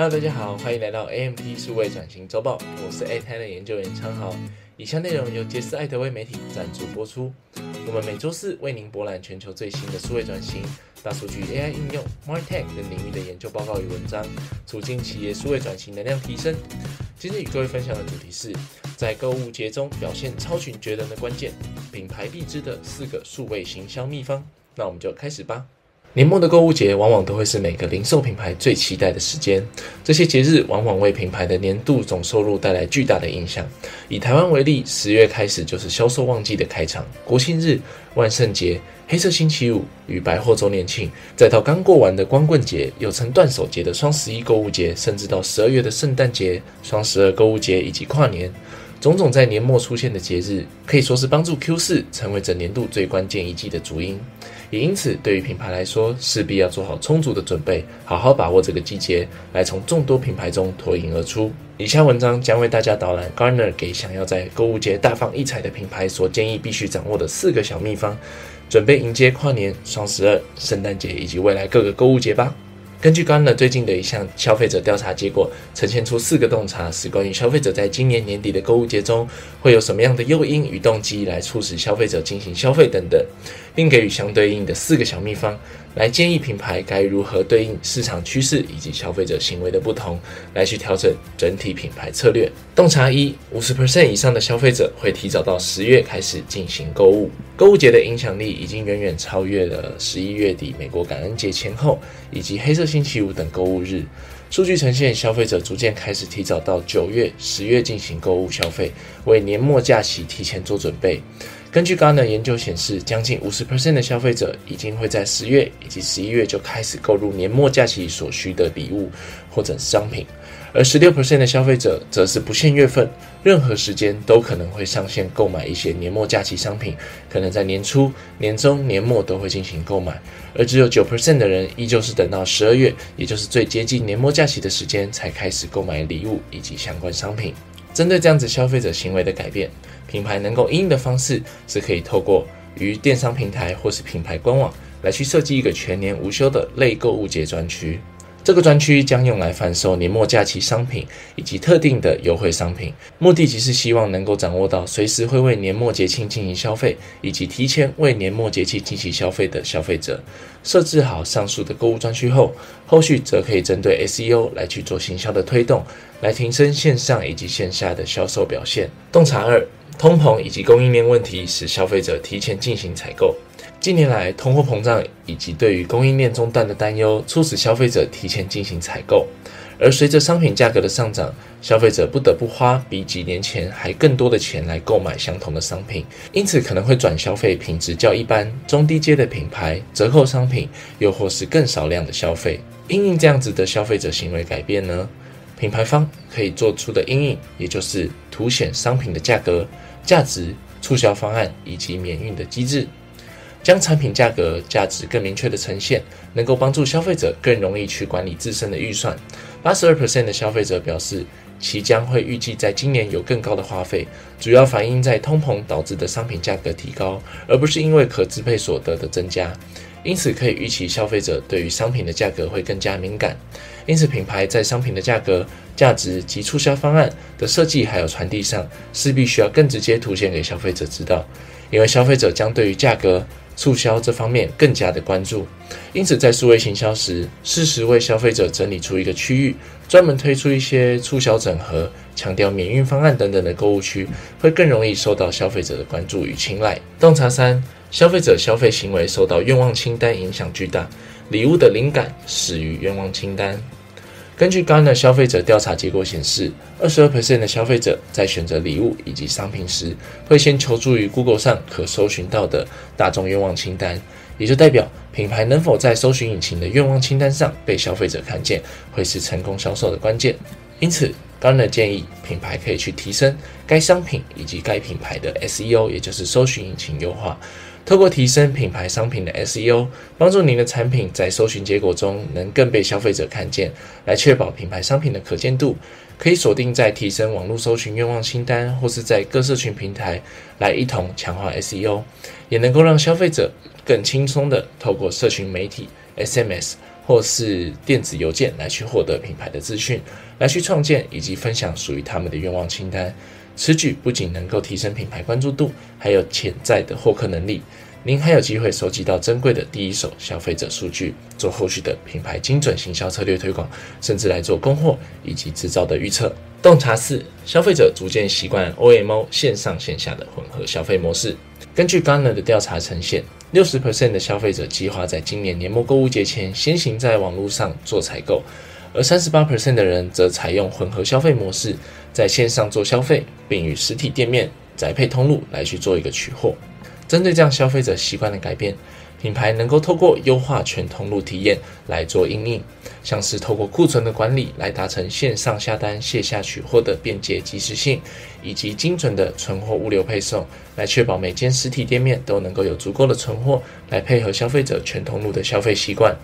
Hello，大家好，欢迎来到 AMT 数位转型周报，我是 A 泰的研究员昌豪。以下内容由杰斯艾德威媒体赞助播出。我们每周四为您博览全球最新的数位转型、大数据、AI 应用、MarTech 等领域的研究报告与文章，促进企业数位转型能量提升。今日与各位分享的主题是在购物节中表现超群绝伦的关键，品牌必知的四个数位行销秘方。那我们就开始吧。年末的购物节往往都会是每个零售品牌最期待的时间。这些节日往往为品牌的年度总收入带来巨大的影响。以台湾为例，十月开始就是销售旺季的开场，国庆日、万圣节、黑色星期五与百货周年庆，再到刚过完的光棍节，又称断手节的双十一购物节，甚至到十二月的圣诞节、双十二购物节以及跨年，种种在年末出现的节日，可以说是帮助 Q 四成为整年度最关键一季的主因。也因此，对于品牌来说，势必要做好充足的准备，好好把握这个季节，来从众多品牌中脱颖而出。以下文章将为大家导览 Garner 给想要在购物节大放异彩的品牌所建议必须掌握的四个小秘方，准备迎接跨年、双十二、圣诞节以及未来各个购物节吧。根据高乐最近的一项消费者调查结果，呈现出四个洞察，是关于消费者在今年年底的购物节中会有什么样的诱因与动机来促使消费者进行消费等等，并给予相对应的四个小秘方。来建议品牌该如何对应市场趋势以及消费者行为的不同，来去调整整体品牌策略。洞察一：五十 percent 以上的消费者会提早到十月开始进行购物。购物节的影响力已经远远超越了十一月底美国感恩节前后以及黑色星期五等购物日。数据呈现，消费者逐渐开始提早到九月、十月进行购物消费，为年末假期提前做准备。根据 g a r n e r 研究显示，将近五十 percent 的消费者已经会在十月以及十一月就开始购入年末假期所需的礼物或者商品，而十六 percent 的消费者则是不限月份，任何时间都可能会上线购买一些年末假期商品，可能在年初、年中、年末都会进行购买，而只有九 percent 的人依旧是等到十二月，也就是最接近年末假期的时间才开始购买礼物以及相关商品。针对这样子消费者行为的改变。品牌能够应用的方式是可以透过于电商平台或是品牌官网来去设计一个全年无休的类购物节专区。这个专区将用来贩售年末假期商品以及特定的优惠商品，目的即是希望能够掌握到随时会为年末节庆进行消费以及提前为年末节庆进行消费的消费者。设置好上述的购物专区后，后续则可以针对 SEO 来去做行销的推动，来提升线上以及线下的销售表现。洞察二。通膨以及供应链问题使消费者提前进行采购。近年来，通货膨胀以及对于供应链中断的担忧，促使消费者提前进行采购。而随着商品价格的上涨，消费者不得不花比几年前还更多的钱来购买相同的商品，因此可能会转消费品质较一般、中低阶的品牌折扣商品，又或是更少量的消费。因应这样子的消费者行为改变呢？品牌方可以做出的阴影，也就是凸显商品的价格、价值、促销方案以及免运的机制，将产品价格、价值更明确的呈现，能够帮助消费者更容易去管理自身的预算。八十二 percent 的消费者表示，其将会预计在今年有更高的花费，主要反映在通膨导致的商品价格提高，而不是因为可支配所得的增加。因此，可以预期消费者对于商品的价格会更加敏感。因此，品牌在商品的价格、价值及促销方案的设计还有传递上，势必需要更直接凸显给消费者知道。因为消费者将对于价格、促销这方面更加的关注。因此，在数位行销时，适时为消费者整理出一个区域，专门推出一些促销整合、强调免运方案等等的购物区，会更容易受到消费者的关注与青睐。洞察三。消费者消费行为受到愿望清单影响巨大，礼物的灵感始于愿望清单。根据 Gartner 消费者调查结果显示，二十二 percent 的消费者在选择礼物以及商品时，会先求助于 Google 上可搜寻到的大众愿望清单，也就代表品牌能否在搜寻引擎的愿望清单上被消费者看见，会是成功销售的关键。因此，Gartner 建议品牌可以去提升该商品以及该品牌的 SEO，也就是搜寻引擎优化。透过提升品牌商品的 SEO，帮助您的产品在搜寻结果中能更被消费者看见，来确保品牌商品的可见度。可以锁定在提升网络搜寻愿望清单，或是在各社群平台来一同强化 SEO，也能够让消费者更轻松的透过社群媒体、SMS 或是电子邮件来去获得品牌的资讯，来去创建以及分享属于他们的愿望清单。此举不仅能够提升品牌关注度，还有潜在的获客能力。您还有机会收集到珍贵的第一手消费者数据，做后续的品牌精准行销策略推广，甚至来做供货以及制造的预测。洞察四：消费者逐渐习惯 OMO 线上线下的混合消费模式。根据 Gartner 的调查呈现，六十 percent 的消费者计划在今年年末购物节前先行在网络上做采购，而三十八 percent 的人则采用混合消费模式，在线上做消费，并与实体店面宅配通路来去做一个取货。针对这样消费者习惯的改变，品牌能够透过优化全通路体验来做应应，像是透过库存的管理来达成线上下单、线下取货的便捷及时性，以及精准的存货物流配送，来确保每间实体店面都能够有足够的存货来配合消费者全通路的消费习惯。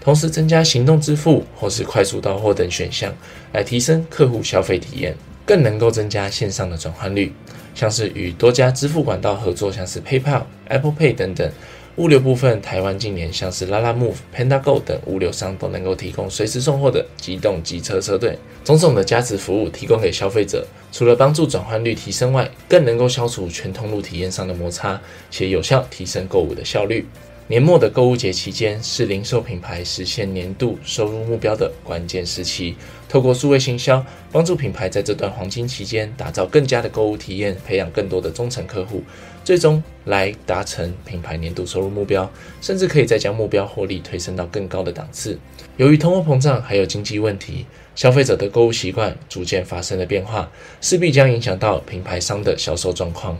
同时，增加行动支付或是快速到货等选项，来提升客户消费体验，更能够增加线上的转换率。像是与多家支付管道合作，像是 PayPal、Apple Pay 等等。物流部分，台湾近年像是 Lalamove、PandaGo 等物流商都能够提供随时送货的机动机车车队，种种的加值服务提供给消费者，除了帮助转换率提升外，更能够消除全通路体验上的摩擦，且有效提升购物的效率。年末的购物节期间是零售品牌实现年度收入目标的关键时期。透过数位行销，帮助品牌在这段黄金期间打造更加的购物体验，培养更多的忠诚客户，最终来达成品牌年度收入目标，甚至可以再将目标获利推升到更高的档次。由于通货膨胀还有经济问题，消费者的购物习惯逐渐发生了变化，势必将影响到品牌商的销售状况。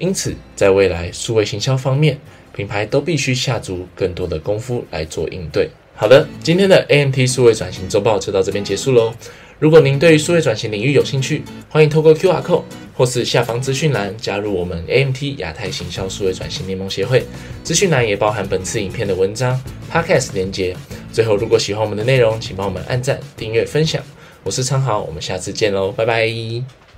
因此，在未来数位行销方面，品牌都必须下足更多的功夫来做应对。好的，今天的 AMT 数位转型周报就到这边结束喽。如果您对数位转型领域有兴趣，欢迎透过 QR Code 或是下方资讯栏加入我们 AMT 亚太行销数位转型联盟协会。资讯栏也包含本次影片的文章、Podcast 连接。最后，如果喜欢我们的内容，请帮我们按赞、订阅、分享。我是昌豪，我们下次见喽，拜拜。